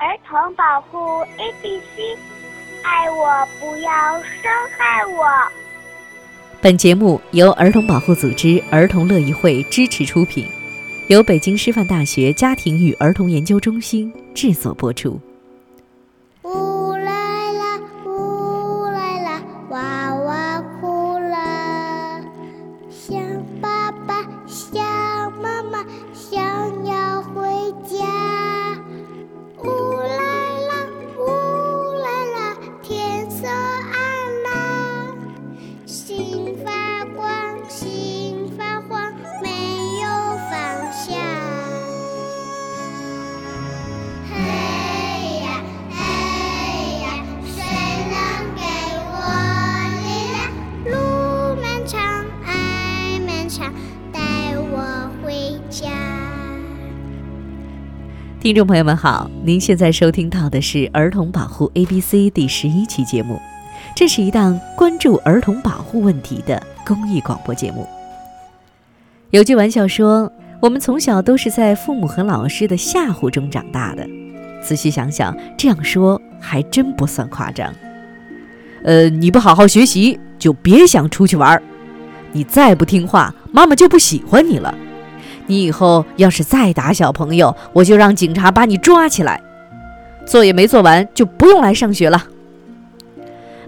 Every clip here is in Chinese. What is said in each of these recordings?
儿童保护 A B C，爱我不要伤害我。本节目由儿童保护组织儿童乐意会支持出品，由北京师范大学家庭与儿童研究中心制作播出。听众朋友们好，您现在收听到的是儿童保护 A B C 第十一期节目，这是一档关注儿童保护问题的公益广播节目。有句玩笑说，我们从小都是在父母和老师的吓唬中长大的。仔细想想，这样说还真不算夸张。呃，你不好好学习，就别想出去玩儿；你再不听话，妈妈就不喜欢你了。你以后要是再打小朋友，我就让警察把你抓起来。作业没做完就不用来上学了。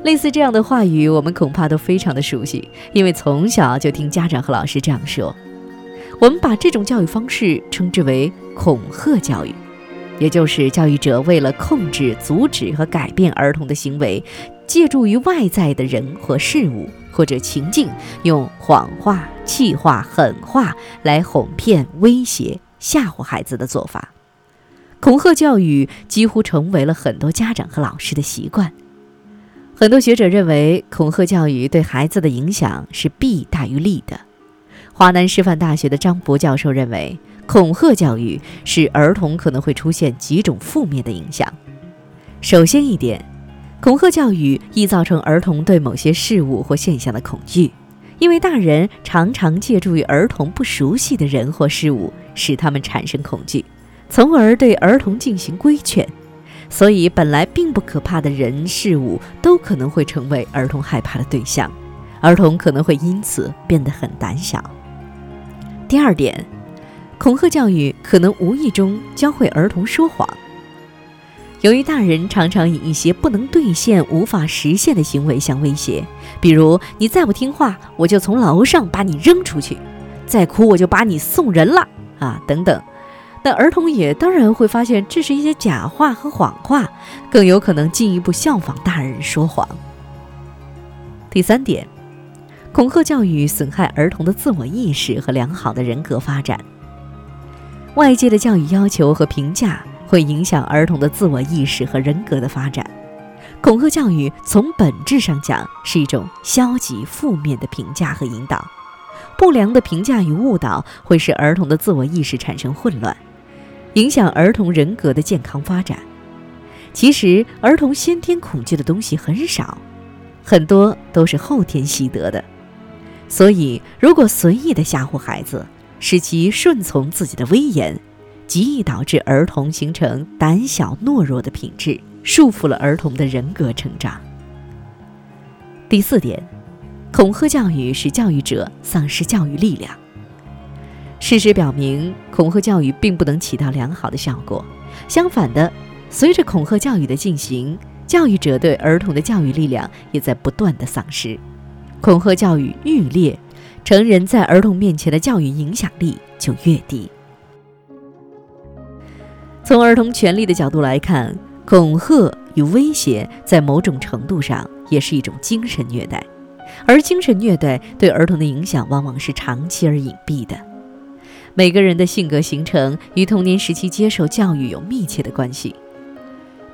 类似这样的话语，我们恐怕都非常的熟悉，因为从小就听家长和老师这样说。我们把这种教育方式称之为恐吓教育，也就是教育者为了控制、阻止和改变儿童的行为，借助于外在的人或事物。或者情境，用谎话、气话、狠话来哄骗、威胁、吓唬孩子的做法，恐吓教育几乎成为了很多家长和老师的习惯。很多学者认为，恐吓教育对孩子的影响是弊大于利的。华南师范大学的张博教授认为，恐吓教育使儿童可能会出现几种负面的影响。首先一点。恐吓教育易造成儿童对某些事物或现象的恐惧，因为大人常常借助于儿童不熟悉的人或事物，使他们产生恐惧，从而对儿童进行规劝。所以，本来并不可怕的人事物都可能会成为儿童害怕的对象，儿童可能会因此变得很胆小。第二点，恐吓教育可能无意中教会儿童说谎。由于大人常常以一些不能兑现、无法实现的行为相威胁，比如你再不听话，我就从楼上把你扔出去；再哭，我就把你送人了啊，等等。那儿童也当然会发现这是一些假话和谎话，更有可能进一步效仿大人说谎。第三点，恐吓教育损害儿童的自我意识和良好的人格发展。外界的教育要求和评价。会影响儿童的自我意识和人格的发展。恐吓教育从本质上讲是一种消极、负面的评价和引导。不良的评价与误导会使儿童的自我意识产生混乱，影响儿童人格的健康发展。其实，儿童先天恐惧的东西很少，很多都是后天习得的。所以，如果随意的吓唬孩子，使其顺从自己的威严。极易导致儿童形成胆小懦弱的品质，束缚了儿童的人格成长。第四点，恐吓教育使教育者丧失教育力量。事实表明，恐吓教育并不能起到良好的效果。相反的，随着恐吓教育的进行，教育者对儿童的教育力量也在不断的丧失。恐吓教育愈烈，成人在儿童面前的教育影响力就越低。从儿童权利的角度来看，恐吓与威胁在某种程度上也是一种精神虐待，而精神虐待对儿童的影响往往是长期而隐蔽的。每个人的性格形成与童年时期接受教育有密切的关系。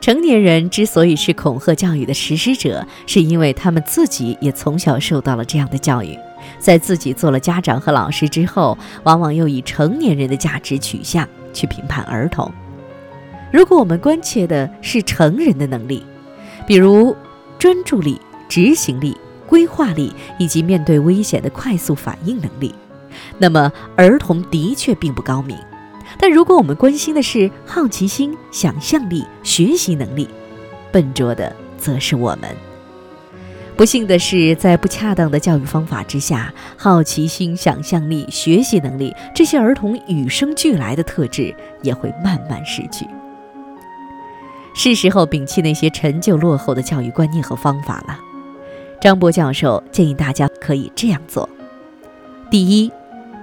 成年人之所以是恐吓教育的实施者，是因为他们自己也从小受到了这样的教育，在自己做了家长和老师之后，往往又以成年人的价值取向去评判儿童。如果我们关切的是成人的能力，比如专注力、执行力、规划力以及面对危险的快速反应能力，那么儿童的确并不高明，但如果我们关心的是好奇心、想象力、学习能力，笨拙的则是我们。不幸的是，在不恰当的教育方法之下，好奇心、想象力、学习能力这些儿童与生俱来的特质也会慢慢失去。是时候摒弃那些陈旧落后的教育观念和方法了。张博教授建议大家可以这样做：第一，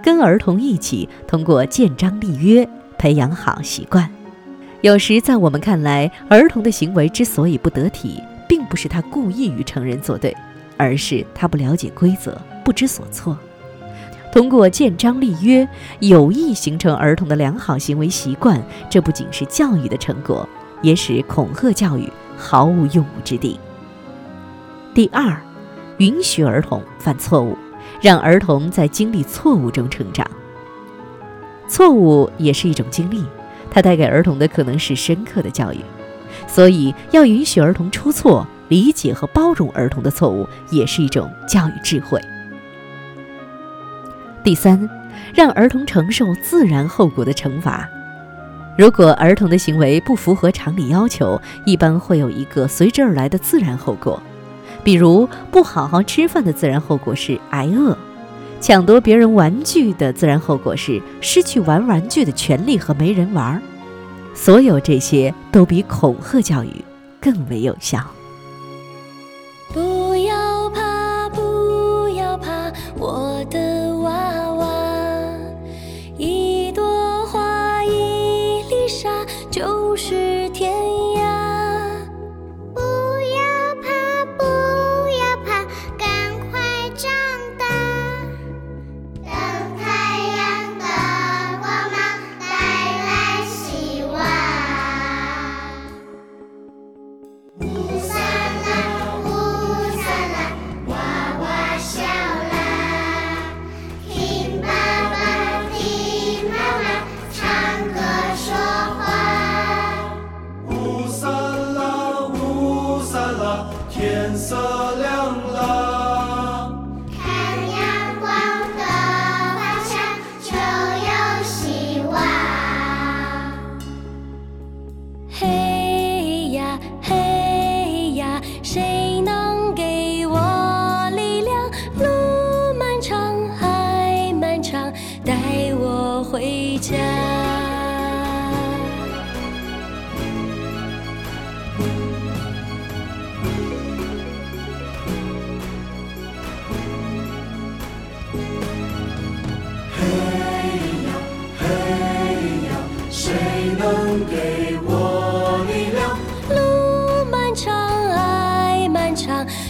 跟儿童一起通过建章立约培养好习惯。有时在我们看来，儿童的行为之所以不得体。并不是他故意与成人作对，而是他不了解规则，不知所措。通过建章立约，有意形成儿童的良好行为习惯，这不仅是教育的成果，也使恐吓教育毫无用武之地。第二，允许儿童犯错误，让儿童在经历错误中成长。错误也是一种经历，它带给儿童的可能是深刻的教育。所以，要允许儿童出错，理解和包容儿童的错误，也是一种教育智慧。第三，让儿童承受自然后果的惩罚。如果儿童的行为不符合常理要求，一般会有一个随之而来的自然后果。比如，不好好吃饭的自然后果是挨饿；抢夺别人玩具的自然后果是失去玩玩具的权利和没人玩。所有这些都比恐吓教育更为有效。就是天。天色亮。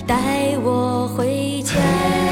带我回家。